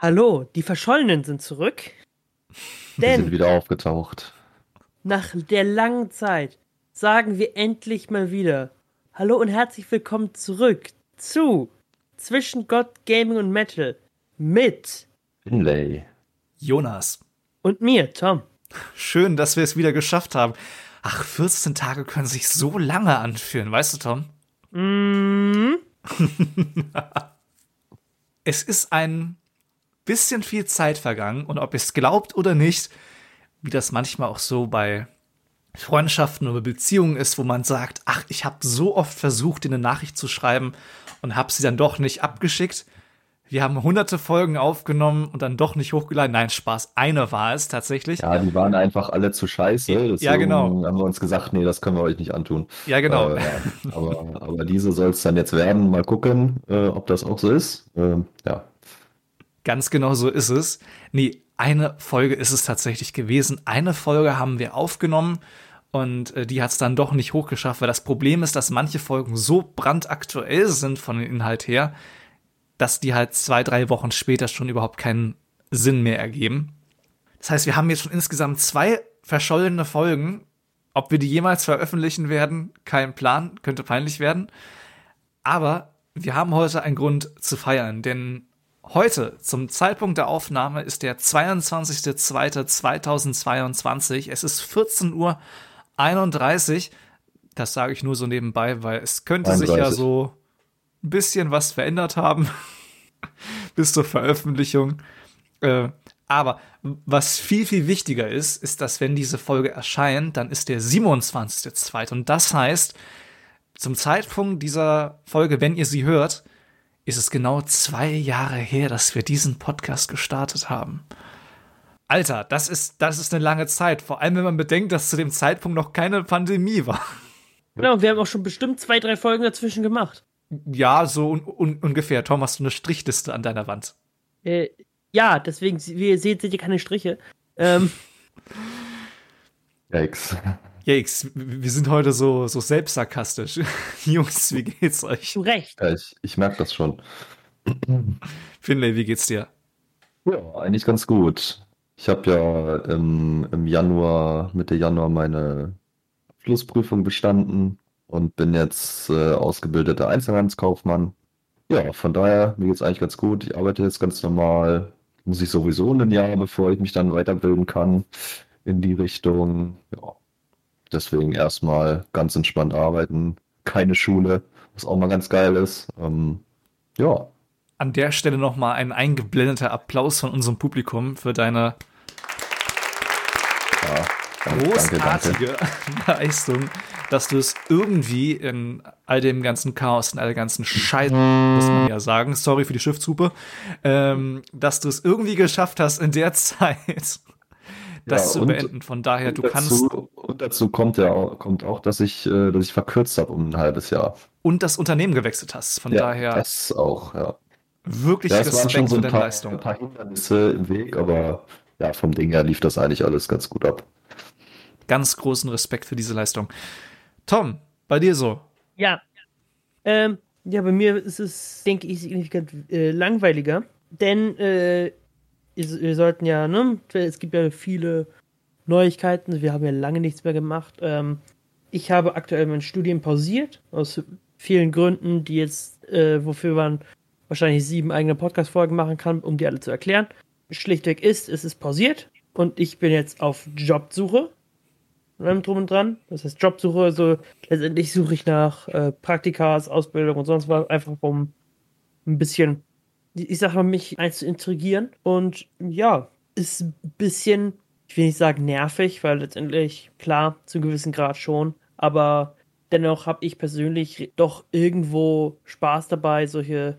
Hallo, die Verschollenen sind zurück. Wir sind wieder aufgetaucht. Nach der langen Zeit sagen wir endlich mal wieder Hallo und herzlich willkommen zurück zu Zwischen Gott, Gaming und Metal mit Finlay, Jonas und mir, Tom. Schön, dass wir es wieder geschafft haben. Ach, 14 Tage können sich so lange anfühlen, weißt du, Tom? Mm. es ist ein bisschen viel Zeit vergangen und ob ihr es glaubt oder nicht, wie das manchmal auch so bei Freundschaften oder Beziehungen ist, wo man sagt, ach, ich habe so oft versucht, dir eine Nachricht zu schreiben und habe sie dann doch nicht abgeschickt. Wir haben hunderte Folgen aufgenommen und dann doch nicht hochgeladen. Nein, Spaß. Eine war es tatsächlich. Ja, die waren einfach alle zu scheiße. Deswegen ja, genau. haben wir uns gesagt, nee, das können wir euch nicht antun. Ja, genau. Äh. Aber, aber, diese soll es dann jetzt werden. Mal gucken, äh, ob das auch so ist. Äh, ja. Ganz genau so ist es. Nee, eine Folge ist es tatsächlich gewesen. Eine Folge haben wir aufgenommen und äh, die hat es dann doch nicht hochgeschafft, weil das Problem ist, dass manche Folgen so brandaktuell sind von dem Inhalt her, dass die halt zwei, drei Wochen später schon überhaupt keinen Sinn mehr ergeben. Das heißt, wir haben jetzt schon insgesamt zwei verschollene Folgen. Ob wir die jemals veröffentlichen werden, kein Plan, könnte peinlich werden. Aber wir haben heute einen Grund zu feiern, denn Heute, zum Zeitpunkt der Aufnahme, ist der 22.02.2022. Es ist 14.31 Uhr. Das sage ich nur so nebenbei, weil es könnte 31. sich ja so ein bisschen was verändert haben bis zur Veröffentlichung. Äh, aber was viel, viel wichtiger ist, ist, dass wenn diese Folge erscheint, dann ist der 27.02. Und das heißt, zum Zeitpunkt dieser Folge, wenn ihr sie hört, ist es genau zwei Jahre her, dass wir diesen Podcast gestartet haben. Alter, das ist, das ist eine lange Zeit. Vor allem, wenn man bedenkt, dass zu dem Zeitpunkt noch keine Pandemie war. Genau, wir haben auch schon bestimmt zwei, drei Folgen dazwischen gemacht. Ja, so un un ungefähr. Tom, hast du eine Strichliste an deiner Wand? Äh, ja, deswegen, wie ihr seht, seht ihr keine Striche. Ähm. Yikes. Jakes, wir sind heute so, so selbstsarkastisch. Jungs, wie geht's euch? Zu Recht. Ja, ich, ich merke das schon. Finlay, wie geht's dir? Ja, eigentlich ganz gut. Ich habe ja im, im Januar, Mitte Januar meine Flussprüfung bestanden und bin jetzt äh, ausgebildeter Einzelhandelskaufmann. Ja, von daher, mir geht's eigentlich ganz gut. Ich arbeite jetzt ganz normal. Muss ich sowieso ein Jahr, bevor ich mich dann weiterbilden kann in die Richtung. Ja, Deswegen erstmal ganz entspannt arbeiten, keine Schule, was auch mal ganz geil ist. Ähm, ja. An der Stelle nochmal ein eingeblendeter Applaus von unserem Publikum für deine ja, großartige danke, danke. Leistung, dass du es irgendwie in all dem ganzen Chaos, in all der ganzen Scheiße, muss man ja sagen, sorry für die Schiffshupe, ähm, dass du es irgendwie geschafft hast, in der Zeit das ja, zu beenden. Von daher, du kannst. Und dazu kommt ja auch, kommt auch, dass ich, äh, dass ich verkürzt habe um ein halbes Jahr. Und das Unternehmen gewechselt hast. Von ja, daher. Das auch, ja. Wirklich ja, Respekt schon so ein paar, Leistung. ein paar Hindernisse im Weg, aber ja, vom Ding her lief das eigentlich alles ganz gut ab. Ganz großen Respekt für diese Leistung. Tom, bei dir so? Ja. Ähm, ja, bei mir ist es, denke ich, signifikant äh, langweiliger. Denn äh, wir sollten ja, ne, es gibt ja viele Neuigkeiten, wir haben ja lange nichts mehr gemacht. Ähm, ich habe aktuell mein Studium pausiert, aus vielen Gründen, die jetzt, äh, wofür man wahrscheinlich sieben eigene Podcast-Folgen machen kann, um die alle zu erklären. Schlichtweg ist, es ist pausiert und ich bin jetzt auf Jobsuche. Drum und dran. Das heißt Jobsuche, also letztendlich suche ich nach äh, Praktikas, Ausbildung und sonst was, einfach um ein bisschen ich sag mal, mich eins zu intrigieren. Und ja, ist ein bisschen, ich will nicht sagen nervig, weil letztendlich, klar, zu einem gewissen Grad schon, aber dennoch habe ich persönlich doch irgendwo Spaß dabei, solche.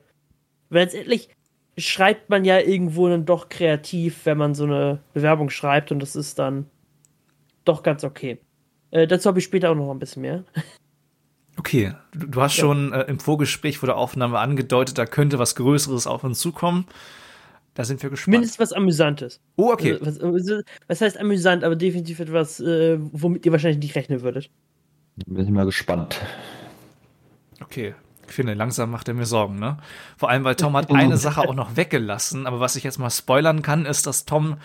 Weil letztendlich schreibt man ja irgendwo dann doch kreativ, wenn man so eine Bewerbung schreibt und das ist dann doch ganz okay. Äh, dazu habe ich später auch noch ein bisschen mehr. Okay, du, du hast ja. schon äh, im Vorgespräch vor der Aufnahme angedeutet, da könnte was Größeres auf uns zukommen. Da sind wir gespannt. Mindestens was Amüsantes. Oh, okay. Also, was, was, heißt amüsant, aber definitiv etwas, äh, womit ihr wahrscheinlich nicht rechnen würdet. Bin ich mal gespannt. Okay. Ich finde, langsam macht er mir Sorgen, ne? Vor allem, weil Tom hat eine Sache auch noch weggelassen, aber was ich jetzt mal spoilern kann, ist, dass Tom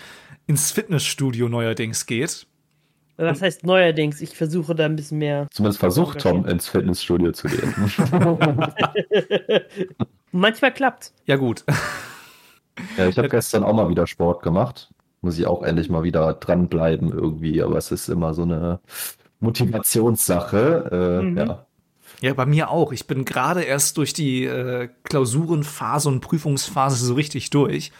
ins Fitnessstudio neuerdings geht. Was heißt neuerdings? Ich versuche da ein bisschen mehr. Zumindest versucht Tom ins Fitnessstudio zu gehen. Manchmal klappt. Ja, gut. Ja, ich habe gestern auch mal wieder Sport gemacht. Muss ich auch endlich mal wieder dranbleiben irgendwie, aber es ist immer so eine Motivationssache. Äh, mhm. Ja. Ja, bei mir auch. Ich bin gerade erst durch die äh, Klausurenphase und Prüfungsphase so richtig durch.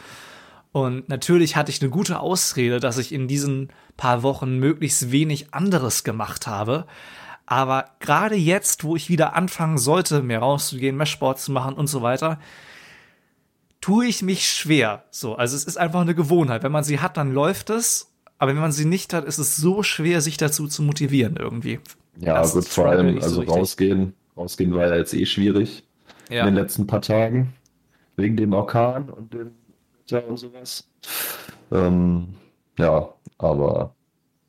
Und natürlich hatte ich eine gute Ausrede, dass ich in diesen paar Wochen möglichst wenig anderes gemacht habe. Aber gerade jetzt, wo ich wieder anfangen sollte, mehr rauszugehen, mehr Sport zu machen und so weiter, tue ich mich schwer. So, also es ist einfach eine Gewohnheit. Wenn man sie hat, dann läuft es. Aber wenn man sie nicht hat, ist es so schwer, sich dazu zu motivieren irgendwie. Ja, das gut, vor allem, also so rausgehen. Rausgehen war ja jetzt eh schwierig ja. in den letzten paar Tagen. Wegen dem Orkan und dem Wetter und sowas. Ähm, ja, aber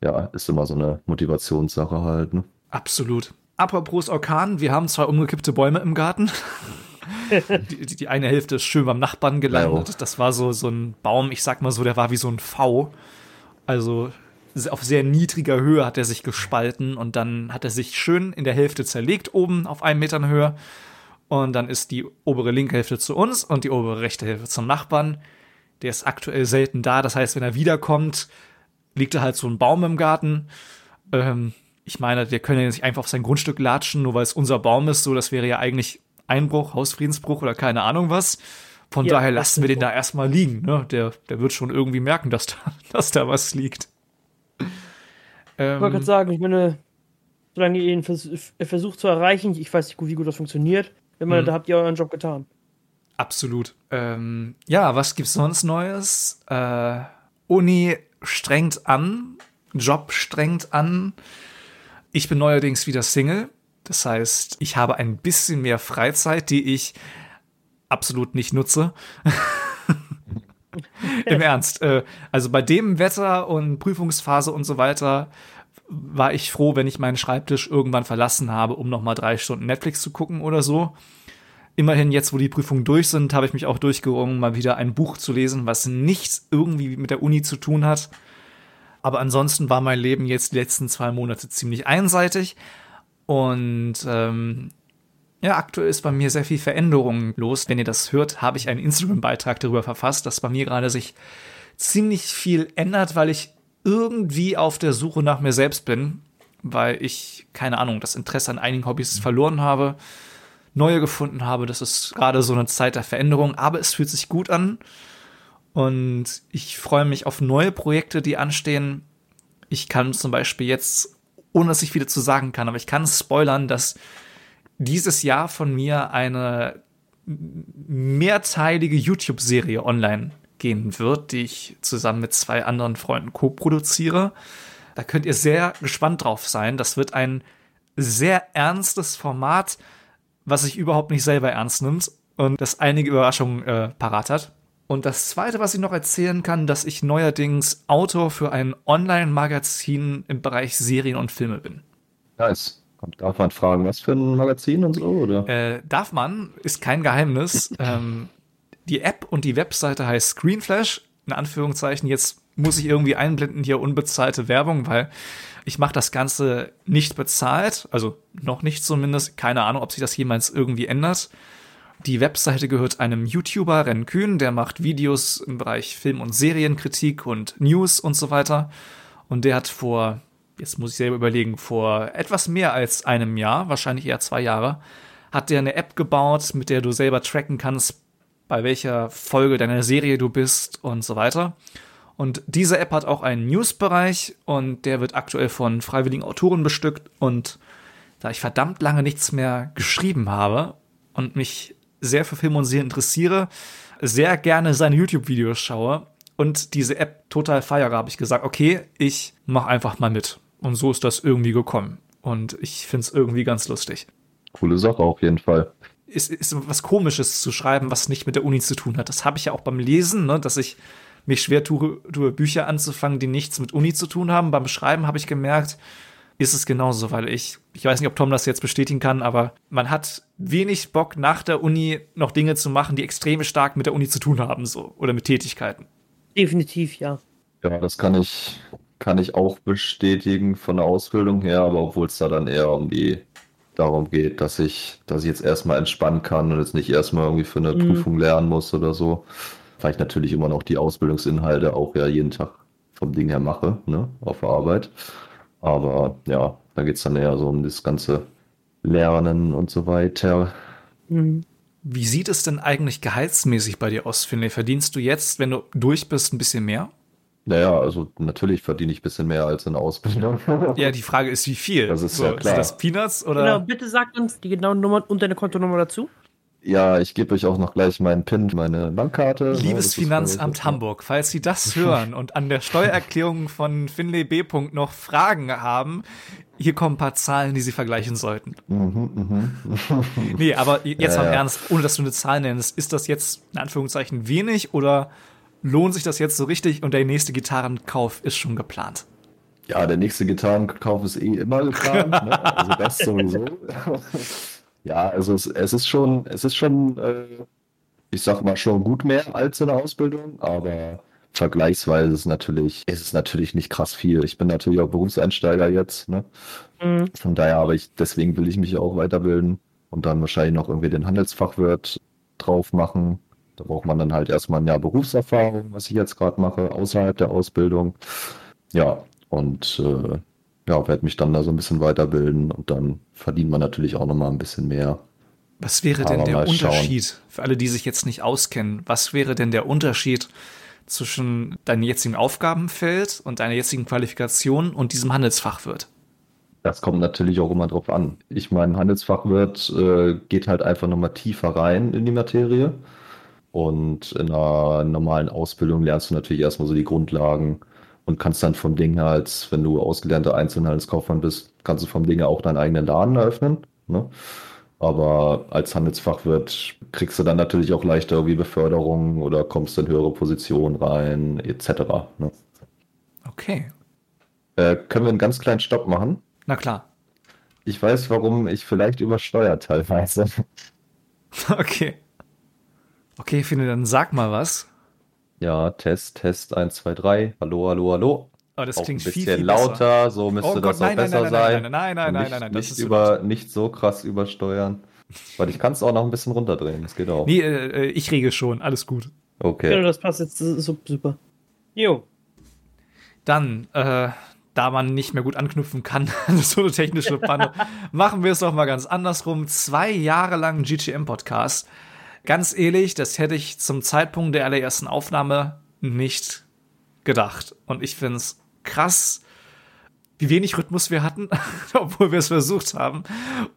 ja, ist immer so eine Motivationssache halt. Ne? Absolut. Apropos Orkan, wir haben zwei umgekippte Bäume im Garten. die, die, eine Hälfte ist schön beim Nachbarn gelandet. Das war so, so ein Baum, ich sag mal so, der war wie so ein V. Also auf sehr niedriger Höhe hat er sich gespalten und dann hat er sich schön in der Hälfte zerlegt, oben auf einem Metern Höhe. Und dann ist die obere linke Hälfte zu uns und die obere rechte Hälfte zum Nachbarn. Der ist aktuell selten da. Das heißt, wenn er wiederkommt, liegt da halt so ein Baum im Garten. Ähm, ich meine, wir können ja nicht einfach auf sein Grundstück latschen, nur weil es unser Baum ist. So, das wäre ja eigentlich Einbruch, Hausfriedensbruch oder keine Ahnung was. Von ja, daher lassen wir den da erstmal liegen. Ne? Der, der wird schon irgendwie merken, dass da, dass da was liegt. Ähm, ich wollte gerade sagen, ich meine, solange ihr ihn vers versucht zu erreichen, ich weiß nicht, wie gut das funktioniert, wenn man, mhm. da habt ihr euren Job getan. Absolut. Ähm, ja, was gibt's sonst Neues? Äh, Uni strengt an, Job strengt an. Ich bin neuerdings wieder Single. Das heißt, ich habe ein bisschen mehr Freizeit, die ich absolut nicht nutze. Im Ernst. Äh, also bei dem Wetter und Prüfungsphase und so weiter war ich froh, wenn ich meinen Schreibtisch irgendwann verlassen habe, um noch mal drei Stunden Netflix zu gucken oder so. Immerhin jetzt, wo die Prüfungen durch sind, habe ich mich auch durchgerungen, mal wieder ein Buch zu lesen, was nichts irgendwie mit der Uni zu tun hat. Aber ansonsten war mein Leben jetzt die letzten zwei Monate ziemlich einseitig. Und ähm, ja, aktuell ist bei mir sehr viel Veränderung los. Wenn ihr das hört, habe ich einen Instagram-Beitrag darüber verfasst, dass bei mir gerade sich ziemlich viel ändert, weil ich irgendwie auf der Suche nach mir selbst bin, weil ich, keine Ahnung, das Interesse an einigen Hobbys verloren habe neue gefunden habe. Das ist gerade so eine Zeit der Veränderung, aber es fühlt sich gut an. Und ich freue mich auf neue Projekte, die anstehen. Ich kann zum Beispiel jetzt, ohne dass ich wieder zu sagen kann, aber ich kann spoilern, dass dieses Jahr von mir eine mehrteilige YouTube-Serie online gehen wird, die ich zusammen mit zwei anderen Freunden co-produziere. Da könnt ihr sehr gespannt drauf sein. Das wird ein sehr ernstes Format, was sich überhaupt nicht selber ernst nimmt und das einige Überraschungen äh, parat hat. Und das zweite, was ich noch erzählen kann, dass ich neuerdings Autor für ein Online-Magazin im Bereich Serien und Filme bin. Nice. Darf man fragen, was für ein Magazin und so, oder? Äh, darf man, ist kein Geheimnis. ähm, die App und die Webseite heißt Screenflash, in Anführungszeichen. Jetzt muss ich irgendwie einblenden hier unbezahlte Werbung, weil ich mache das Ganze nicht bezahlt, also noch nicht zumindest. Keine Ahnung, ob sich das jemals irgendwie ändert. Die Webseite gehört einem YouTuber, Ren Kühn, der macht Videos im Bereich Film- und Serienkritik und News und so weiter. Und der hat vor, jetzt muss ich selber überlegen, vor etwas mehr als einem Jahr, wahrscheinlich eher zwei Jahre, hat der eine App gebaut, mit der du selber tracken kannst, bei welcher Folge deiner Serie du bist und so weiter. Und diese App hat auch einen News-Bereich und der wird aktuell von freiwilligen Autoren bestückt. Und da ich verdammt lange nichts mehr geschrieben habe und mich sehr für Film und Serien interessiere, sehr gerne seine YouTube-Videos schaue und diese App total feiere, habe ich gesagt, okay, ich mache einfach mal mit. Und so ist das irgendwie gekommen. Und ich finde es irgendwie ganz lustig. Coole Sache auf jeden Fall. Ist, ist was Komisches zu schreiben, was nicht mit der Uni zu tun hat. Das habe ich ja auch beim Lesen, ne, dass ich mich schwer tue, tue, Bücher anzufangen, die nichts mit Uni zu tun haben. Beim Schreiben habe ich gemerkt, ist es genauso, weil ich, ich weiß nicht, ob Tom das jetzt bestätigen kann, aber man hat wenig Bock nach der Uni noch Dinge zu machen, die extrem stark mit der Uni zu tun haben, so oder mit Tätigkeiten. Definitiv, ja. Ja, das kann ich, kann ich auch bestätigen von der Ausbildung her, aber obwohl es da dann eher um die darum geht, dass ich, dass ich jetzt erstmal entspannen kann und jetzt nicht erstmal irgendwie für eine Mhm. Prüfung lernen muss oder so. Weil ich natürlich immer noch die Ausbildungsinhalte auch ja jeden Tag vom Ding her mache, ne, auf der Arbeit. Aber ja, da geht es dann eher so um das ganze Lernen und so weiter. Mhm. Wie sieht es denn eigentlich gehaltsmäßig bei dir aus, Finlay? Verdienst du jetzt, wenn du durch bist, ein bisschen mehr? Naja, also natürlich verdiene ich ein bisschen mehr als in der Ausbildung. Ja, die Frage ist, wie viel? Das ist ja klar. Sind das Peanuts oder? Genau, bitte sagt uns die genauen Nummern und deine Kontonummer dazu. Ja, ich gebe euch auch noch gleich meinen PIN, meine Bankkarte. Liebes ist Finanzamt Hamburg, falls Sie das hören und an der Steuererklärung von Finlay B. noch Fragen haben, hier kommen ein paar Zahlen, die Sie vergleichen sollten. Mhm, mhm. Nee, aber jetzt Ja, mal im ja. Ernst, ohne dass du eine Zahl nennst, ist das jetzt in Anführungszeichen wenig oder lohnt sich das jetzt so richtig und der nächste Gitarrenkauf ist schon geplant? Ja, der nächste Gitarrenkauf ist eh immer geplant, ne? Also das sowieso. Ja, also es, es ist schon, es ist schon, äh, ich sag mal schon gut mehr als in der Ausbildung, aber vergleichsweise ist es natürlich, ist es natürlich nicht krass viel. Ich bin natürlich auch Berufseinsteiger jetzt, ne? Mhm. Von daher, aber ich, deswegen will ich mich auch weiterbilden und dann wahrscheinlich noch irgendwie den Handelsfachwirt drauf machen. Da braucht man dann halt erstmal ein Jahr Berufserfahrung, was ich jetzt gerade mache, außerhalb der Ausbildung. Ja, und äh, ja, werde mich dann da so ein bisschen weiterbilden und dann verdient man natürlich auch nochmal ein bisschen mehr. Was wäre denn Aber der mal schauen. Unterschied für alle, die sich jetzt nicht auskennen? Was wäre denn der Unterschied zwischen deinem jetzigen Aufgabenfeld und deiner jetzigen Qualifikation und diesem Handelsfachwirt? Das kommt natürlich auch immer drauf an. Ich meine, Handelsfachwirt äh, geht halt einfach nochmal tiefer rein in die Materie. Und in einer normalen Ausbildung lernst du natürlich erstmal so die Grundlagen und kannst dann vom Ding her, als wenn du ausgelernter Einzelhandelskaufmann bist, kannst du vom Ding her auch deinen eigenen Laden eröffnen. Ne? Aber als Handelsfachwirt kriegst du dann natürlich auch leichter irgendwie Beförderung oder kommst in höhere Positionen rein, etc. Ne? Okay, Äh, können wir einen ganz kleinen Stopp machen? na klar. Ich weiß, warum ich vielleicht übersteuere teilweise. Okay. Okay, finde, dann sag mal was. Ja, Test, Test 1, 2, 3. Hallo, hallo, hallo. Oh, das auch klingt ein bisschen viel, viel lauter, besser. so müsste Oh Gott, das auch nein, besser nein, nein, sein. nein, nein, nein, nein, nicht, nein, nein, das nicht, über, nicht so krass übersteuern. Weil ich kann es auch noch ein bisschen runterdrehen, das geht auch. Nee, äh, ich regel schon, alles gut. Genau, Okay. das passt jetzt so- super. Jo. Dann, äh, da man nicht mehr gut anknüpfen kann, so eine technische Panne, machen wir es doch mal ganz andersrum. Zwei Jahre lang GGM-Podcast. Ganz ehrlich, das hätte ich zum Zeitpunkt der allerersten Aufnahme nicht gedacht. Und ich finde es krass, wie wenig Rhythmus wir hatten, obwohl wir es versucht haben.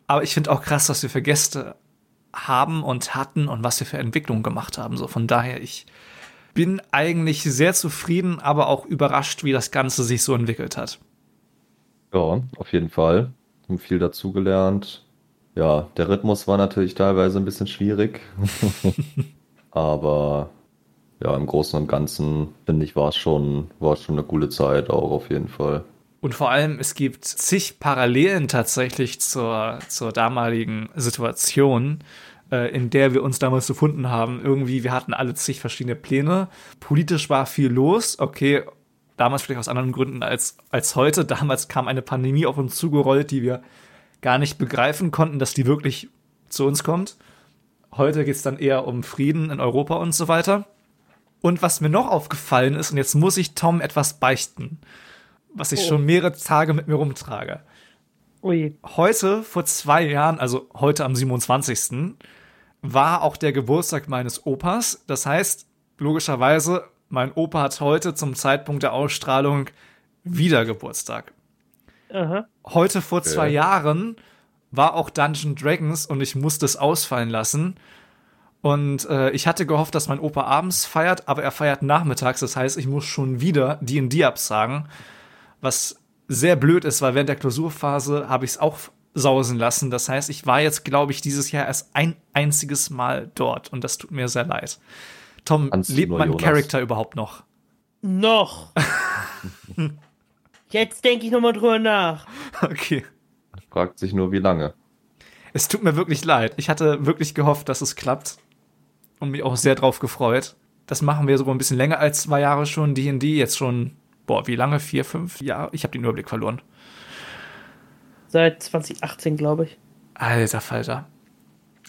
Aber ich finde auch krass, was wir für Gäste haben und hatten und was wir für Entwicklungen gemacht haben. So von daher, ich bin eigentlich sehr zufrieden, aber auch überrascht, wie das Ganze sich so entwickelt hat. Ja, auf jeden Fall. Haben viel dazugelernt. Ja, der Rhythmus war natürlich teilweise ein bisschen schwierig. Aber ja, im Großen und Ganzen, finde ich, war es schon, war schon eine coole Zeit auch auf jeden Fall. Und vor allem, es gibt zig Parallelen tatsächlich zur, zur damaligen Situation, äh, in der wir uns damals befunden haben. Irgendwie, wir hatten alle zig verschiedene Pläne. Politisch war viel los. Okay, damals vielleicht aus anderen Gründen als, als heute. Damals kam eine Pandemie auf uns zugerollt, die wir gar nicht begreifen konnten, dass die wirklich zu uns kommt. Heute geht es dann eher um Frieden in Europa und so weiter. Und was mir noch aufgefallen ist, und jetzt muss ich Tom etwas beichten, was ich Oh. schon mehrere Tage mit mir rumtrage. Ui. Heute, vor zwei Jahren, also heute am 27., war auch der Geburtstag meines Opas. Das heißt, logischerweise, mein Opa hat heute zum Zeitpunkt der Ausstrahlung wieder Geburtstag. Aha. Heute vor Okay. zwei Jahren war auch Dungeon Dragons und ich musste es ausfallen lassen. Und äh, ich hatte gehofft, dass mein Opa abends feiert, aber er feiert nachmittags. Das heißt, ich muss schon wieder D&D absagen, was sehr blöd ist, weil während der Klausurphase habe ich es auch sausen lassen. Das heißt, ich war jetzt, glaube ich, dieses Jahr erst ein einziges Mal dort und das tut mir sehr leid. Tom, Kannst du lebt mein. Charakter überhaupt noch? Noch. Jetzt denke ich nochmal drüber nach. Okay. Fragt sich nur, wie lange. Es tut mir wirklich leid. Ich hatte wirklich gehofft, dass es klappt. Und mich auch sehr drauf gefreut. Das machen wir sogar ein bisschen länger als zwei Jahre schon. D&D jetzt schon, boah, wie lange? Vier, fünf Jahre? Ich habe den Überblick verloren. Seit 2018, glaube ich. Alter Falter.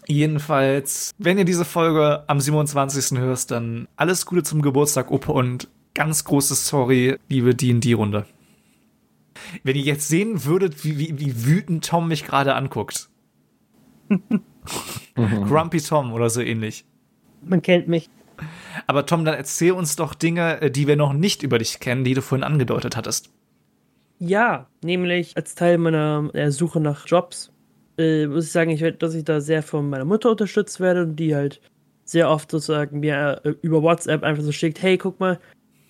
Jedenfalls, wenn ihr diese Folge am 27. hörst, dann alles Gute zum Geburtstag, Opa, und ganz großes Sorry, liebe D&D-Runde. Wenn ihr jetzt sehen würdet, wie, wie, wie wütend Tom mich gerade anguckt. Grumpy Tom oder so ähnlich. Man kennt mich. Aber Tom, dann erzähl uns doch Dinge, äh, die wir noch nicht über dich kennen, die du vorhin angedeutet hattest. Ja, nämlich als Teil meiner äh, Suche nach Jobs äh, muss ich sagen, ich, dass ich da sehr von meiner Mutter unterstützt werde und die halt sehr oft sozusagen mir äh, über WhatsApp einfach so schickt, hey, guck mal,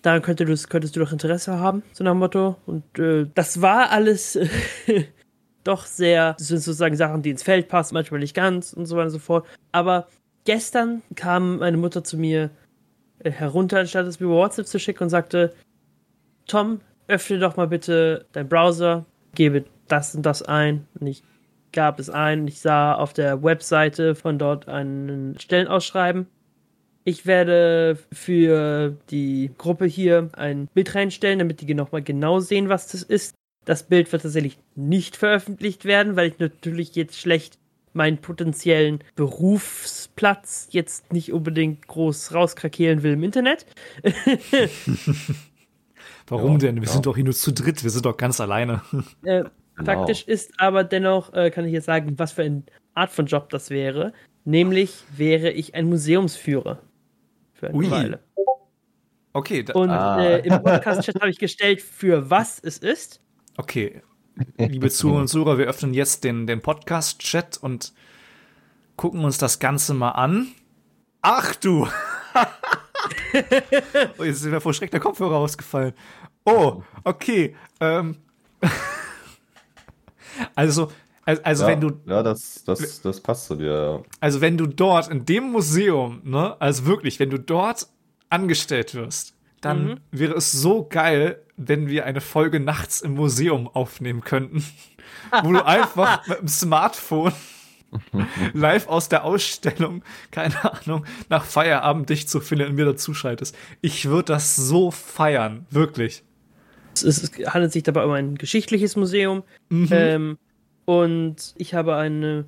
daran könnte könntest du doch Interesse haben, so nach dem Motto. Und äh, das war alles doch sehr, das sind sozusagen Sachen, die ins Feld passen, manchmal nicht ganz und so weiter und so fort. Aber gestern kam meine Mutter zu mir äh, herunter, anstatt es mir über WhatsApp zu schicken und sagte, Tom, öffne doch mal bitte deinen Browser, gebe das und das ein. Und ich gab es ein, ich sah auf der Webseite von dort einen Stellenausschreiben. Ich werde für die Gruppe hier ein Bild reinstellen, damit die nochmal genau sehen, was das ist. Das Bild wird tatsächlich nicht veröffentlicht werden, weil ich natürlich jetzt schlecht meinen potenziellen Berufsplatz jetzt nicht unbedingt groß rauskrakeelen will im Internet. Warum ja, denn? Wir ja. sind doch hier nur zu dritt, wir sind doch ganz alleine. Äh, genau. Faktisch ist aber dennoch, äh, kann ich jetzt sagen, was für eine Art von Job das wäre. Nämlich wäre ich ein Museumsführer. Für eine Ui. Weile. Okay. Da, Und ah. äh, im Podcast-Chat habe ich gestellt, für was es ist. Okay. Liebe Zuhörer und Zuhörer, wir öffnen jetzt den, den Podcast-Chat und gucken uns das Ganze mal an. Ach du! oh, jetzt ist mir vor Schreck der Kopfhörer ausgefallen. Oh, okay. Ähm. also, also ja, wenn du. Ja, das, das, das passt zu dir. Also wenn du dort in dem Museum, ne, also wirklich, wenn du dort angestellt wirst, dann mhm. wäre es so geil, wenn wir eine Folge nachts im Museum aufnehmen könnten, wo du einfach mit dem Smartphone live aus der Ausstellung, keine Ahnung, nach Feierabend dich zu finden und mir dazuschaltest. Ich würde das so feiern, wirklich. Es, es, handelt sich dabei um ein geschichtliches Museum mhm. ähm, und ich habe eine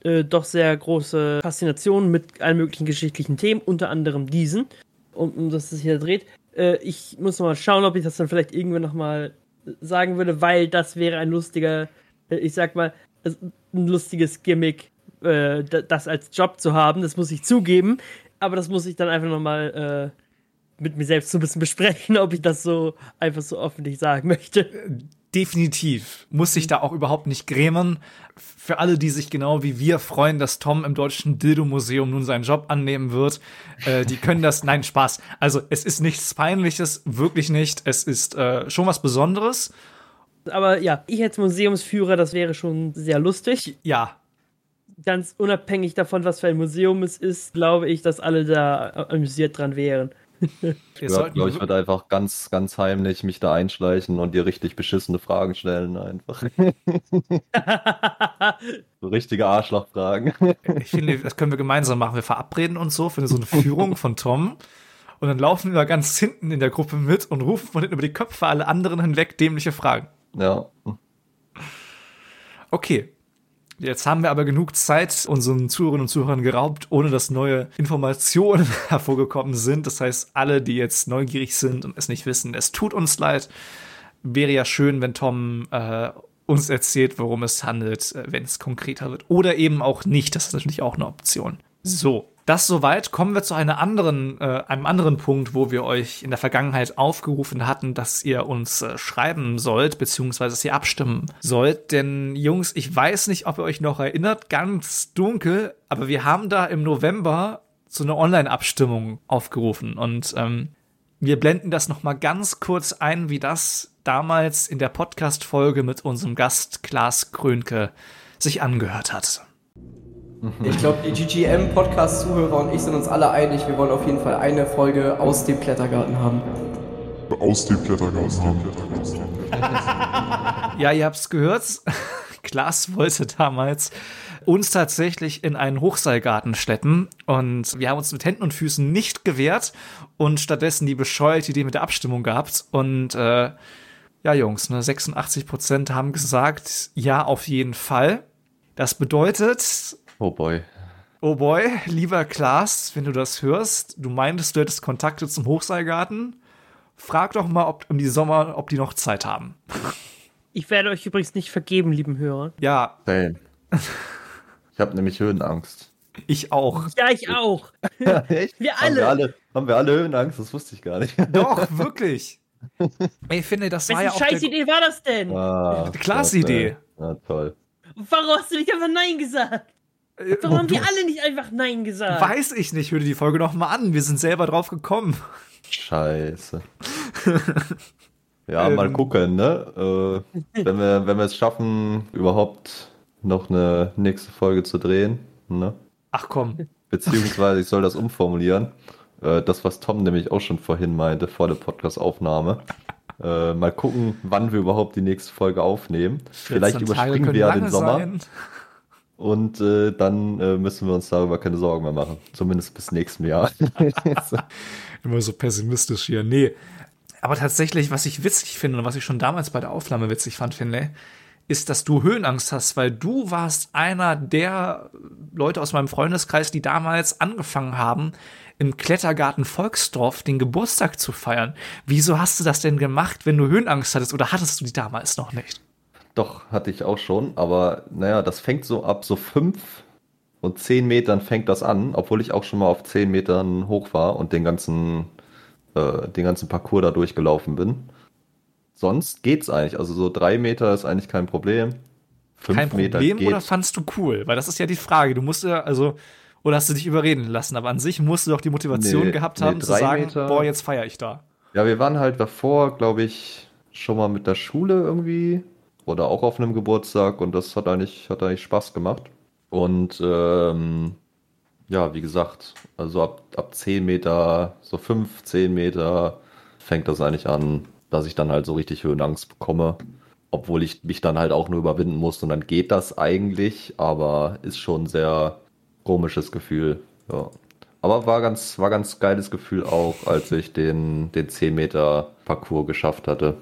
äh, doch sehr große Faszination mit allen möglichen geschichtlichen Themen, unter anderem diesen, um, um das es hier dreht. Äh, ich muss noch mal schauen, ob ich das dann vielleicht irgendwann noch mal sagen würde, weil das wäre ein lustiger, äh, ich sag mal, ein lustiges Gimmick, äh, das als Job zu haben. Das muss ich zugeben. Aber das muss ich dann einfach noch mal äh, mit mir selbst so ein bisschen besprechen, ob ich das so einfach so öffentlich sagen möchte definitiv. Muss sich da auch überhaupt nicht grämen. Für alle, die sich genau wie wir freuen, dass Tom im Deutschen Dildo-Museum nun seinen Job annehmen wird, äh, die können das, nein, Spaß. Also, es ist nichts Peinliches, wirklich nicht. Es ist äh, schon was Besonderes. Aber ja, ich als Museumsführer, das wäre schon sehr lustig. Ja. Ganz unabhängig davon, was für ein Museum es ist, glaube ich, dass alle da amüsiert dran wären. Ja, glaube ich, würde einfach ganz, ganz heimlich mich da einschleichen und dir richtig beschissene Fragen stellen, einfach. so richtige Arschlochfragen. ich finde, das können wir gemeinsam machen. Wir verabreden uns so für so eine Führung von Tom. Und dann laufen wir ganz hinten in der Gruppe mit und rufen von hinten über die Köpfe alle anderen hinweg dämliche Fragen. Ja. Okay, Jetzt haben wir aber genug Zeit unseren Zuhörerinnen und Zuhörern geraubt, ohne dass neue Informationen hervorgekommen sind. Das heißt, alle, die jetzt neugierig sind und es nicht wissen, es tut uns leid. Wäre ja schön, wenn Tom äh, uns erzählt, worum es handelt, äh, wenn es konkreter wird. Oder eben auch nicht. Das ist natürlich auch eine Option. So, das soweit. Kommen wir zu einer anderen, äh, einem anderen Punkt, wo wir euch in der Vergangenheit aufgerufen hatten, dass ihr uns äh, schreiben sollt, beziehungsweise dass ihr abstimmen sollt. Denn Jungs, ich weiß nicht, ob ihr euch noch erinnert, ganz dunkel, aber wir haben da im November zu einer Online-Abstimmung aufgerufen und ähm, wir blenden das noch mal ganz kurz ein, wie das damals in der Podcast-Folge mit unserem Gast Klaas Krönke sich angehört hat. Ich glaube, die GGM-Podcast-Zuhörer und ich sind uns alle einig, wir wollen auf jeden Fall eine Folge aus dem Klettergarten haben. Aus dem Klettergarten haben. Ja, ihr habt's gehört. Klaas wollte damals uns tatsächlich in einen Hochseilgarten schleppen und wir haben uns mit Händen und Füßen nicht gewehrt und stattdessen die bescheuerte Idee mit der Abstimmung gehabt und äh, ja, Jungs, ne, 86 Prozent haben gesagt, ja, auf jeden Fall. Das bedeutet, Oh boy. oh boy, lieber Klaas, wenn du das hörst, du meintest, du hättest Kontakte zum Hochseilgarten. Frag doch mal, ob um die Sommer, ob die noch Zeit haben. Ich werde euch übrigens nicht vergeben, lieben Hörer. Ja, Same. Ich habe nämlich Höhenangst. ich auch. Ja, ich auch. Echt? Wir Haben wir alle. alle, haben wir alle Höhenangst? Das wusste ich gar nicht. Doch, wirklich. Ich finde, das war Wessen ja auch scheiß der, Idee war das denn? Ah, Klasse Idee. Ja, toll. Warum hast du nicht einfach Nein gesagt? Äh, Warum haben du- die alle nicht einfach Nein gesagt? Weiß ich nicht, hör dir die Folge noch mal an. Wir sind selber drauf gekommen. Scheiße. Ja, Ähm. mal gucken, ne? Äh, wenn, wir, wenn wir es schaffen, überhaupt noch eine nächste Folge zu drehen, ne? Ach komm. Beziehungsweise ich soll das umformulieren. Äh, das, was Tom nämlich auch schon vorhin meinte, vor der Podcast-Aufnahme. Äh, mal gucken, wann wir überhaupt die nächste Folge aufnehmen. Vielleicht 14 Tage überspringen wir ja den Sommer sein. Und äh, dann äh, müssen wir uns darüber keine Sorgen mehr machen. Zumindest bis nächstem Jahr. Immer so pessimistisch hier. Nee. Aber tatsächlich, was ich witzig finde und was ich schon damals bei der Aufnahme witzig fand, finde, ist, dass du Höhenangst hast, weil du warst einer der Leute aus meinem Freundeskreis, die damals angefangen haben, im Klettergarten Volksdorf den Geburtstag zu feiern. Wieso hast du das denn gemacht, wenn du Höhenangst hattest oder hattest du die damals noch nicht? Doch, hatte ich auch schon, aber naja, das fängt so ab so fünf und zehn Metern fängt das an, obwohl ich auch schon mal auf zehn Metern hoch war und den ganzen, äh, den ganzen Parcours da durchgelaufen bin. Sonst geht's eigentlich. Also so drei Meter ist eigentlich kein Problem. Fünf Kein Meter Problem geht. oder fandst du cool? Weil das ist ja die Frage. Du musst ja, also, oder hast du dich überreden lassen? Aber an sich musst du doch die Motivation Nee, gehabt nee, haben, zu drei sagen, Meter- boah, jetzt feiere ich da. Ja, wir waren halt davor, glaube ich, schon mal mit der Schule irgendwie oder auch auf einem Geburtstag und das hat eigentlich, hat eigentlich Spaß gemacht. Und ähm, ja, wie gesagt, also ab, ab 10 Meter, so 5, 10 Meter fängt das eigentlich an, dass ich dann halt so richtig Höhenangst bekomme. Obwohl ich mich dann halt auch nur überwinden muss und dann geht das eigentlich, aber ist schon ein sehr komisches Gefühl. Ja. Aber war ganz, war ganz geiles Gefühl auch, als ich den, den 10 Meter Parcours geschafft hatte.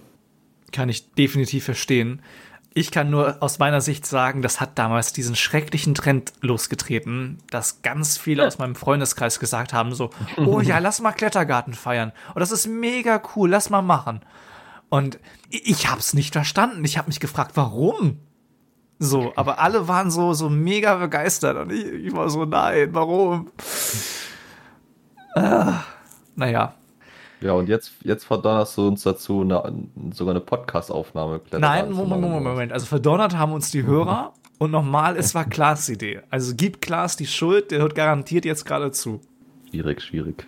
Kann ich definitiv verstehen. Ich kann nur aus meiner Sicht sagen, das hat damals diesen schrecklichen Trend losgetreten, dass ganz viele aus meinem Freundeskreis gesagt haben so, oh ja, lass mal Klettergarten feiern. Und das ist mega cool, lass mal machen. Und ich hab's nicht verstanden. Ich habe mich gefragt, warum? So, aber alle waren so, so mega begeistert und ich, ich war so, nein, warum? Ah, naja. Ja, und jetzt, jetzt verdonnerst du uns dazu, eine, sogar eine Podcast-Aufnahme Nein, Moment. Moment, Moment. Also verdonnert haben uns die Hörer und nochmal, es war Klaas Idee. Also gib Klaas die Schuld, der hört garantiert jetzt gerade zu. Schwierig, schwierig.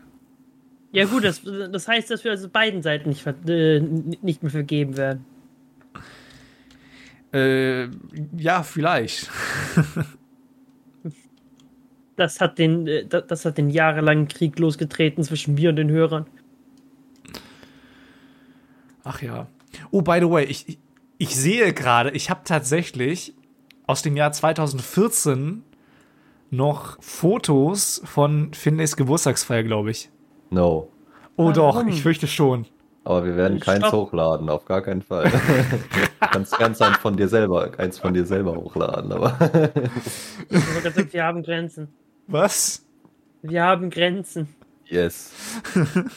Ja gut, das, das heißt, dass wir also beiden Seiten nicht, äh, nicht mehr vergeben werden. Äh, ja, vielleicht. Das hat den, äh, das hat den jahrelangen Krieg losgetreten zwischen mir und den Hörern. Ach ja. Oh, by the way, ich, ich, ich sehe gerade, ich habe tatsächlich aus dem Jahr 2014 noch Fotos von Finlays Geburtstagsfeier, glaube ich. No. Oh doch, Warum? ich fürchte schon. Aber wir werden keins Stopp. hochladen, auf gar keinen Fall. du kannst ganz eins von dir selber, eins von dir selber hochladen, aber Ich habe gesagt, wir haben Grenzen. Was? Wir haben Grenzen. Yes.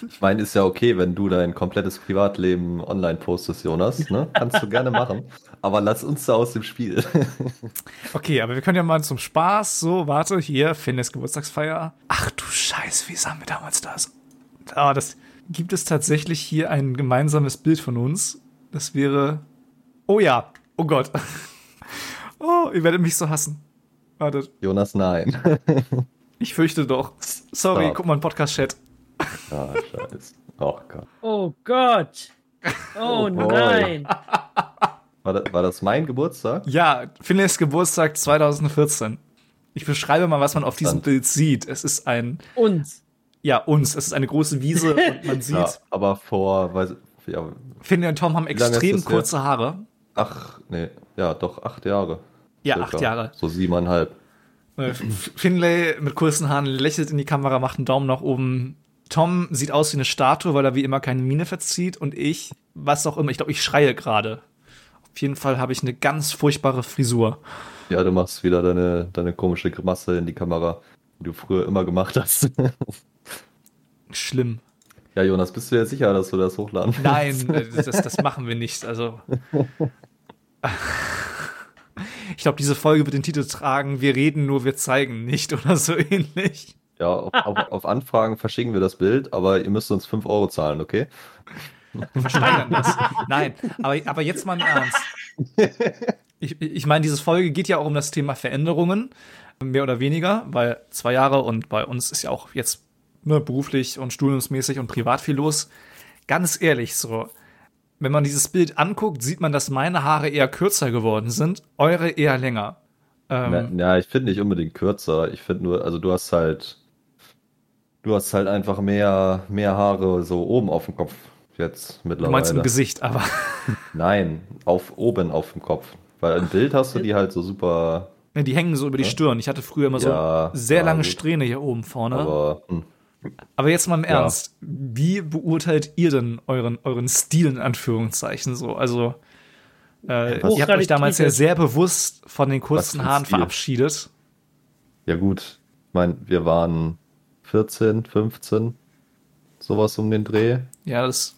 Ich meine, ist ja okay, wenn du dein komplettes Privatleben online postest, Jonas, ne? Kannst du gerne machen. Aber lass uns da aus dem Spiel. Okay, aber wir können ja mal zum Spaß so, warte, hier, Finlays Geburtstagsfeier. Ach du Scheiße, wie sahen wir damals das? Ah, das gibt es tatsächlich hier ein gemeinsames Bild von uns. Das wäre. Oh ja, oh Gott. Oh, ihr werdet mich so hassen. Wartet, Jonas, nein. ich fürchte doch. Sorry, Stop. guck mal, ein Podcast-Chat. Ah, scheiße. Oh Gott. Oh Gott. Oh, Oh nein. War das, war das mein Geburtstag? Ja, Finlays Geburtstag 2014. Ich beschreibe mal, was man auf diesem. Bild sieht. Es ist ein, Uns. ja, uns. Es ist eine große Wiese und man sieht, Ja, aber vor, weiß, ja, Finley und Tom haben extrem kurze Haare. ach, nee, ja, doch, acht Jahre. Ja, Circa. acht Jahre. So siebeneinhalb. Äh, Finlay mit kurzen Haaren lächelt in die Kamera, macht einen Daumen nach oben. Tom sieht aus wie eine Statue, weil er wie immer keine Miene verzieht. Und ich, was auch immer, ich glaube, ich schreie gerade. Auf jeden Fall habe ich eine ganz furchtbare Frisur. Ja, du machst wieder deine, deine komische Grimasse in die Kamera, die du früher immer gemacht hast. Schlimm. ja, Jonas, bist du dir sicher, dass du das hochladen willst? Nein, das, das machen wir nicht. Also. Ich glaube, diese Folge wird den Titel tragen, wir reden nur, wir zeigen nicht oder so ähnlich. Ja, auf, auf, auf Anfragen verschicken wir das Bild, aber ihr müsst uns 5 Euro zahlen, okay? Versteigern das. Nein, aber, aber jetzt mal im Ernst. Ich, ich meine, diese Folge geht ja auch um das Thema Veränderungen, mehr oder weniger, weil zwei Jahre und bei uns ist ja auch jetzt ne, beruflich und studiumsmäßig und privat viel los. Ganz ehrlich, so, wenn man dieses Bild anguckt, sieht man, dass meine Haare eher kürzer geworden sind, eure eher länger. Ähm, ja, ich finde nicht unbedingt kürzer. Ich finde nur, also du hast halt, du hast halt einfach mehr, mehr Haare so oben auf dem Kopf jetzt du mittlerweile. meinst im Gesicht, aber Nein, auf oben auf dem Kopf. Weil im Bild hast du die halt so super, ne, die hängen so über die Stirn. Ich hatte früher immer so Ja, sehr ja, lange gut. Strähne hier oben vorne. aber hm. Aber jetzt mal im Ja. Ernst, wie beurteilt ihr denn euren, euren Stil in Anführungszeichen so? Also, äh, ihr habt euch damals ja sehr bewusst von den kurzen Haaren Stil? verabschiedet. ja gut. Ich meine, wir waren 14, 15, sowas um den Dreh. Ja, das,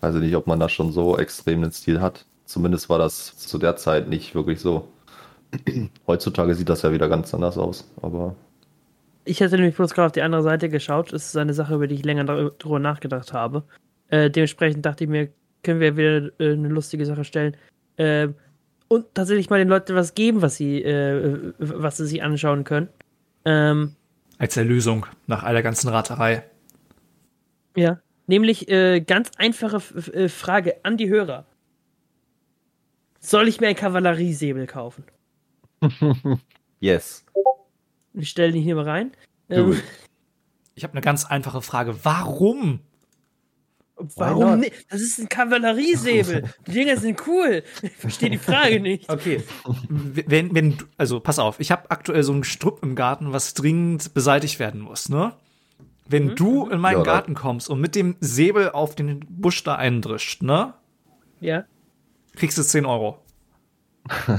Also nicht, ob man da schon so extrem den Stil hat. Zumindest war das zu der Zeit nicht wirklich so. Heutzutage sieht das ja wieder ganz anders aus, aber Ich hätte nämlich bloß gerade auf die andere Seite geschaut. Es ist eine Sache, über die ich länger dar- darüber nachgedacht habe. Äh, dementsprechend dachte ich mir, können wir wieder äh, eine lustige Sache stellen. Ähm, und tatsächlich mal den Leuten was geben, was sie, äh, was sie sich anschauen können. Ähm, als Erlösung nach all der ganzen Raterei. ja. Nämlich äh, ganz einfache F F- äh, Frage an die Hörer. Soll ich mir ein Kavalleriesäbel kaufen? yes. Ich stelle den hier mal rein. Ähm. Ich habe eine ganz einfache Frage. Warum? not? warum nicht? Das ist ein Kavalleriesäbel. Die Dinger sind cool. Ich verstehe die Frage nicht. Okay. wenn, wenn, also pass auf, ich habe aktuell so ein Strupp im Garten, was dringend beseitigt werden muss, ne? Wenn du in meinen Ja, Garten kommst und mit dem Säbel auf den Busch da eindrischt, ne? Ja. Kriegst du 10 Euro.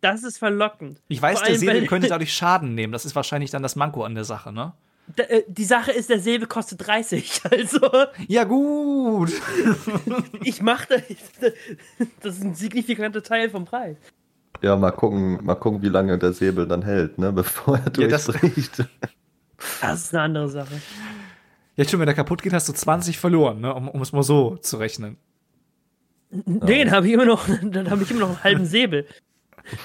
Das ist verlockend. Ich weiß, Vor der Säbel könnte dadurch Schaden nehmen. Das ist wahrscheinlich dann das Manko an der Sache, ne? Da, äh, die Sache ist, der Säbel kostet 30. Also, Ja, gut. ich mache das. Das ist ein signifikanter Teil vom Preis. Ja, mal gucken, mal gucken, wie lange der Säbel dann hält, ne, bevor er Ja, das- durchdreht. Das ist eine andere Sache. Ja, stimmt, wenn der kaputt geht, hast du 20 verloren, ne? Um, um es mal so zu rechnen. Nee, dann habe ich immer noch, dann habe ich immer noch einen halben Säbel.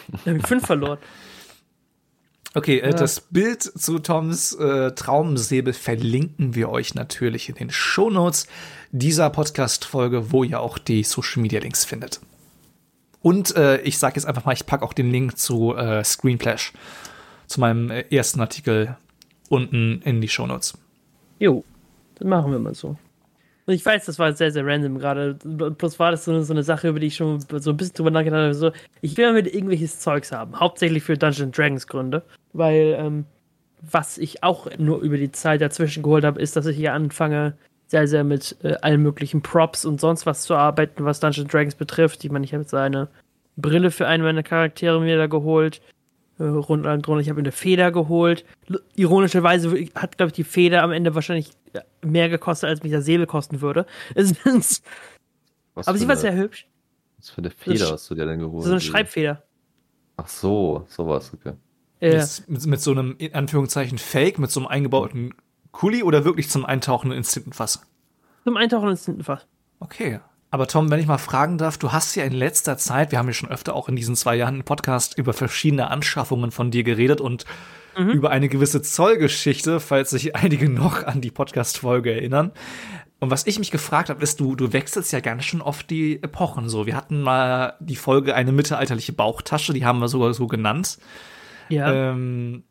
Dann habe ich fünf verloren. Okay, äh, das Bild zu Toms äh, Traumsäbel verlinken wir euch natürlich in den Shownotes dieser Podcast-Folge, wo ihr auch die Social-Media-Links findet. Und äh, ich sage jetzt einfach mal, ich packe auch den Link zu äh, Screenflash, zu meinem äh, ersten Artikel unten in die Shownotes. Jo, das machen wir mal so. Ich weiß, das war sehr, sehr random gerade. Plus war das so eine, so eine Sache, über die ich schon so ein bisschen drüber nachgedacht habe. So, ich will wieder irgendwelches Zeugs haben. Hauptsächlich für Dungeons Dragons Gründe. Weil, ähm, was ich auch nur über die Zeit dazwischen geholt habe, ist, dass ich hier anfange, sehr, sehr mit äh, allen möglichen Props und sonst was zu arbeiten, was Dungeons Dragons betrifft. Ich meine, ich habe jetzt eine Brille für einen meiner Charaktere mir da geholt. Äh, rund und drunter. Ich habe mir eine Feder geholt. Ironischerweise hat, glaube ich, die Feder am Ende wahrscheinlich äh, mehr gekostet, als mich der Säbel kosten würde. Aber sie war sehr hübsch. Was für eine Feder Sch- hast du dir denn geholt? So eine Schreibfeder. Ach so, sowas, okay. Mit, mit, mit so einem, in Anführungszeichen, Fake, mit so einem eingebauten Kuli oder wirklich zum Eintauchen ins Tintenfass? zum Eintauchen ins Tintenfass. Okay. Aber Tom, wenn ich mal fragen darf, du hast ja in letzter Zeit, wir haben ja schon öfter auch in diesen zwei Jahren im Podcast über verschiedene Anschaffungen von dir geredet und über eine gewisse Zollgeschichte, falls sich einige noch an die Podcast-Folge erinnern. Und was ich mich gefragt habe, ist, du, du wechselst ja ganz schön oft die Epochen so. Wir hatten mal die Folge eine mittelalterliche Bauchtasche, die haben wir sogar so genannt. Ja. Ähm,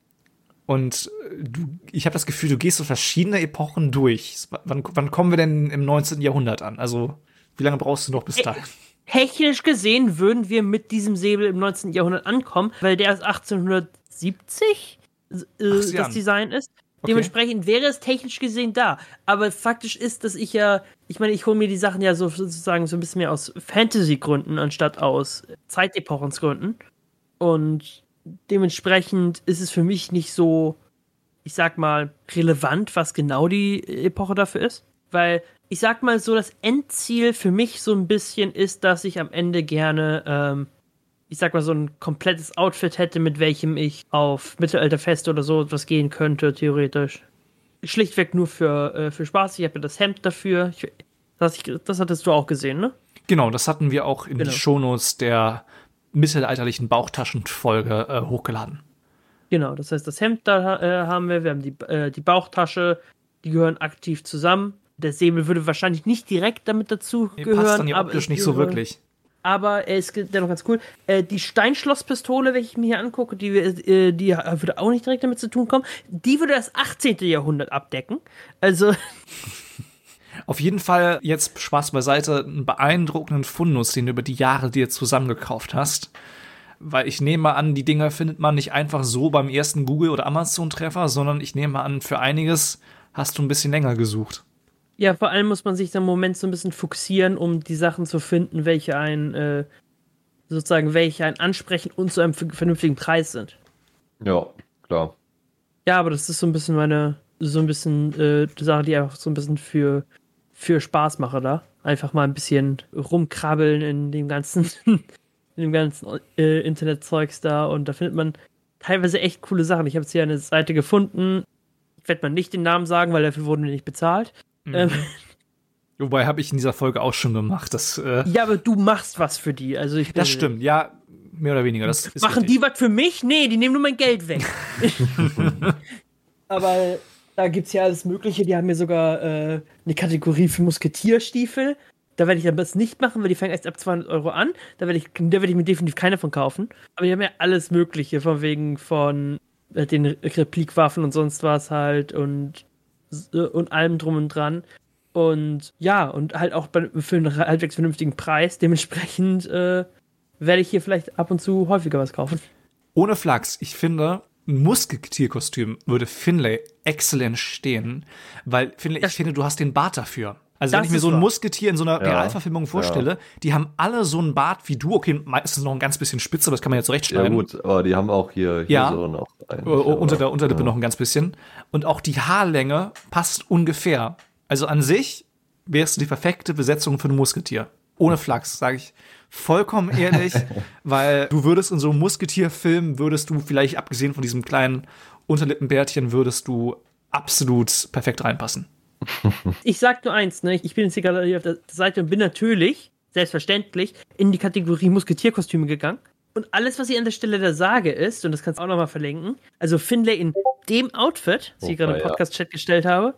Und du, ich habe das Gefühl, du gehst so verschiedene Epochen durch. Wann, wann kommen wir denn im 19. Jahrhundert an? Also, wie lange brauchst du noch bis dahin? Technisch gesehen würden wir mit diesem Säbel im 19. Jahrhundert ankommen, weil der ist 1870 äh, das. Design ist. Okay. Dementsprechend wäre es technisch gesehen da. Aber faktisch ist, dass ich ja, ich meine, ich hole mir die Sachen ja so sozusagen so ein bisschen mehr aus Fantasy-Gründen anstatt aus Zeitepochensgründen. Und dementsprechend ist es für mich nicht so, ich sag mal, relevant, was genau die Epoche dafür ist. Weil ich sag mal so, das Endziel für mich so ein bisschen ist, dass ich am Ende gerne, ähm, ich sag mal, so ein komplettes Outfit hätte, mit welchem ich auf Mittelalterfest oder so etwas gehen könnte, theoretisch. Schlichtweg nur für, äh, für Spaß. Ich habe ja das Hemd dafür. Ich, das, das hattest du auch gesehen, ne? Genau, das hatten wir auch in Genau. die Shownotes der mittelalterlichen Bauchtaschenfolge äh, hochgeladen. Genau, das heißt, das Hemd da äh, haben wir, wir haben die, äh, die Bauchtasche, die gehören aktiv zusammen. Der Säbel würde wahrscheinlich nicht direkt damit dazu Nee, gehören. passt dann ja optisch nicht so wirklich. Aber er ist dennoch ganz cool. Äh, die Steinschlosspistole, welche ich mir hier angucke, die, äh, die würde auch nicht direkt damit zu tun kommen. Die würde das 18. Jahrhundert abdecken. Also, Auf jeden Fall jetzt Spaß beiseite, einen beeindruckenden Fundus, den du über die Jahre dir zusammengekauft hast. Weil ich nehme an, die Dinger findet man nicht einfach so beim ersten Google- oder Amazon-Treffer, sondern ich nehme an, für einiges hast du ein bisschen länger gesucht. Ja, vor allem muss man sich im Moment so ein bisschen fokussieren, um die Sachen zu finden, welche einen, äh, sozusagen, welche einen ansprechen und zu einem vernünftigen Preis sind. Ja, klar. Ja, aber das ist so ein bisschen meine, so ein bisschen äh, die Sache, die ich einfach so ein bisschen für, für Spaß mache da. Einfach mal ein bisschen rumkrabbeln in dem ganzen, in dem ganzen äh, Internetzeugs da und da findet man teilweise echt coole Sachen. Ich habe jetzt hier eine Seite gefunden. Ich werde mal nicht den Namen sagen, weil dafür wurden wir nicht bezahlt. Ähm, Wobei habe ich in dieser Folge auch schon gemacht. Das, äh, ja, aber du machst was für die. Also ich das stimmt, ja, mehr oder weniger. Das ist Machen richtig. die was für mich? Nee, die nehmen nur mein Geld weg. Aber da gibt's ja alles Mögliche. Die haben mir sogar äh, eine Kategorie für Musketierstiefel. Da werde ich aber das nicht machen, weil die fangen erst ab 200 Euro an. Da werde ich, da werde ich mir definitiv keine von kaufen. Aber die haben ja alles Mögliche, von wegen von äh, den Replikwaffen und sonst was halt und, und allem drum und dran. Und ja, und halt auch bei, für einen halbwegs vernünftigen Preis. Dementsprechend äh, werde ich hier vielleicht ab und zu häufiger was kaufen. Ohne Flachs, ich finde, ein Musketierkostüm würde Finlay exzellent stehen, weil Finlay, ich finde, du hast den Bart dafür. Also wenn Das ich mir so ein. Musketier in so einer Ja. Realverfilmung vorstelle, die haben alle so einen Bart wie du, okay, meistens noch ein ganz bisschen spitze, aber das kann man ja Ja zurechtschneiden. gut, aber die haben auch hier, hier Ja. so noch eigentlich, Äh, unter der Unterlippe ja. noch ein ganz bisschen. Und auch die Haarlänge passt ungefähr. Also an sich wärst du die perfekte Besetzung für ein Musketier. Ohne Flachs, sage ich vollkommen ehrlich, weil du würdest in so einem Musketierfilm, würdest du vielleicht, abgesehen von diesem kleinen Unterlippenbärtchen, würdest du absolut perfekt reinpassen. Ich sag nur eins, ne? Ich bin jetzt hier gerade hier auf der Seite und bin natürlich, selbstverständlich, in die Kategorie Musketierkostüme gegangen. Und alles, was ich an der Stelle da sage, ist, und das kannst du auch nochmal verlinken, also Finlay in dem Outfit, das ich gerade im Opa, ja. Podcast-Chat gestellt habe.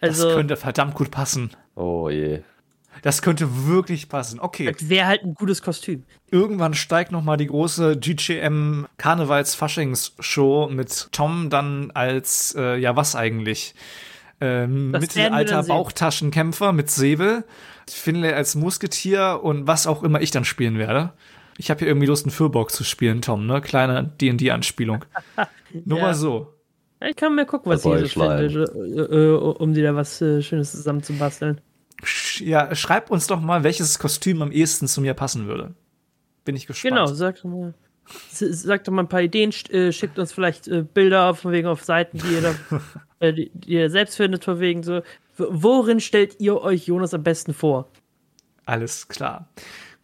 Also, das könnte verdammt gut passen. Oh je. Das könnte wirklich passen. Okay. das wäre halt ein gutes Kostüm. Irgendwann steigt noch mal die große GGM Karnevals Faschings Show mit Tom dann als äh, ja was eigentlich ähm, Das Mittelalter. Bauchtaschenkämpfer mit Säbel, Finlay als Musketier und was auch immer ich dann spielen werde. Ich habe hier irgendwie Lust, einen Fürbock zu spielen, Tom, ne? Kleine D&D-Anspielung. Nur Ja. mal so. Ich kann mal gucken, was ich hier so finde, äh, äh, um dir da was äh, Schönes zusammenzubasteln. Sch- Ja, schreib uns doch mal, welches Kostüm am ehesten zu mir passen würde. Bin ich gespannt. Genau, sag doch mal. s- Sag doch mal ein paar Ideen, sch- schickt uns vielleicht Bilder von wegen auf Seiten, die ihr, da, äh, ihr selbst findet, von wegen so. Worin stellt ihr euch Jonas am besten vor? Alles klar.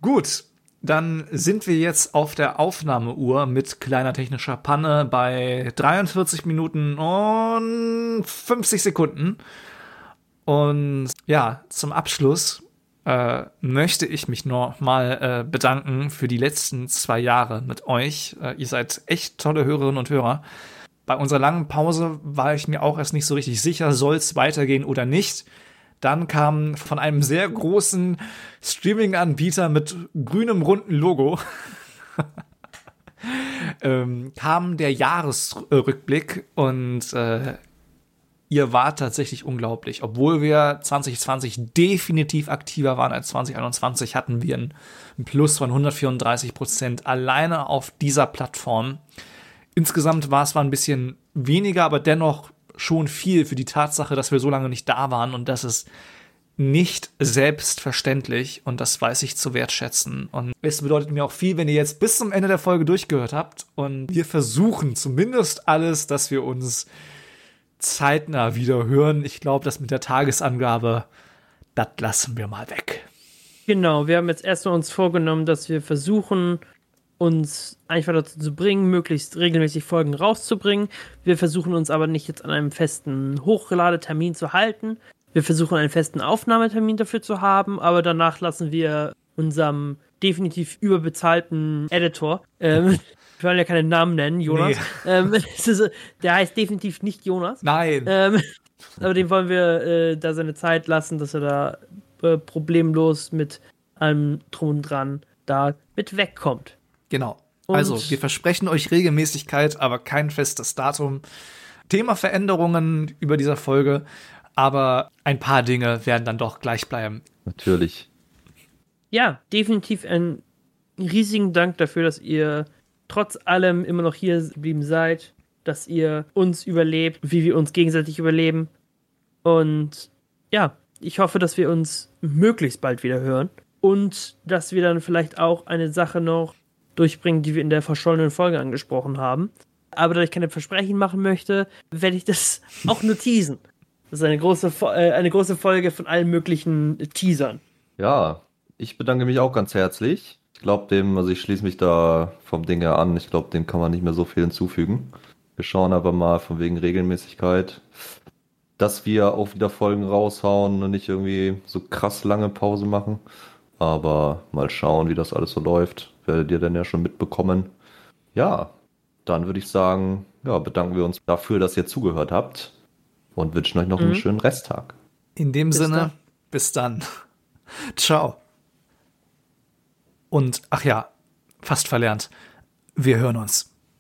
Gut, dann sind wir jetzt auf der Aufnahmeuhr mit kleiner technischer Panne bei 43 Minuten und 50 Sekunden. Und ja, zum Abschluss äh, möchte ich mich noch mal äh, bedanken für die letzten zwei Jahre mit euch. Äh, ihr seid echt tolle Hörerinnen und Hörer. Bei unserer langen Pause war ich mir auch erst nicht so richtig sicher, soll es weitergehen oder nicht. Dann kam von einem sehr großen Streaming-Anbieter mit grünem runden Logo ähm, kam der Jahresrückblick und äh, ihr wart tatsächlich unglaublich. Obwohl wir 2020 definitiv aktiver waren als 2021, hatten wir ein Plus von 134 Prozent alleine auf dieser Plattform. Insgesamt war es zwar ein bisschen weniger, aber dennoch schon viel für die Tatsache, dass wir so lange nicht da waren und das ist nicht selbstverständlich und das weiß ich zu wertschätzen. Und es bedeutet mir auch viel, wenn ihr jetzt bis zum Ende der Folge durchgehört habt und wir versuchen zumindest alles, dass wir uns zeitnah wieder hören. Ich glaube, das mit der Tagesangabe, das lassen wir mal weg. Genau, wir haben jetzt erstmal uns vorgenommen, dass wir versuchen, uns einfach dazu zu bringen, möglichst regelmäßig Folgen rauszubringen. Wir versuchen uns aber nicht jetzt an einem festen Hochgeladetermin zu halten. Wir versuchen einen festen Aufnahmetermin dafür zu haben, aber danach lassen wir unserem definitiv überbezahlten Editor ähm, wir wollen ja keinen Namen nennen, Jonas. Nee. Ähm, ist, der heißt definitiv nicht Jonas. Nein. Ähm, aber dem wollen wir äh, da seine Zeit lassen, dass er da äh, problemlos mit allem drum und dran da mit wegkommt. Genau. Und also, wir versprechen euch Regelmäßigkeit, aber kein festes Datum. Thema Veränderungen über dieser Folge, aber ein paar Dinge werden dann doch gleich bleiben. Natürlich. Ja, definitiv einen riesigen Dank dafür, dass ihr trotz allem immer noch hier geblieben seid, dass ihr uns überlebt, wie wir uns gegenseitig überleben. Und ja, ich hoffe, dass wir uns möglichst bald wieder hören und dass wir dann vielleicht auch eine Sache noch durchbringen, die wir in der verschollenen Folge angesprochen haben. Aber da ich keine Versprechen machen möchte, werde ich das auch nur teasen. Das ist eine große, äh, eine große Folge von allen möglichen Teasern. Ja, ich bedanke mich auch ganz herzlich glaube dem, also ich schließe mich da vom Ding her an. Ich glaube, dem kann man nicht mehr so viel hinzufügen. Wir schauen aber mal von wegen Regelmäßigkeit, dass wir auch wieder Folgen raushauen und nicht irgendwie so krass lange Pause machen. Aber mal schauen, wie das alles so läuft. Werdet ihr dann ja schon mitbekommen. Ja, dann würde ich sagen, ja, bedanken wir uns dafür, dass ihr zugehört habt und wünschen euch noch mhm. einen schönen Resttag. In dem bis Sinne, dann. bis dann. Ciao. Und ach ja, fast verlernt. Wir hören uns.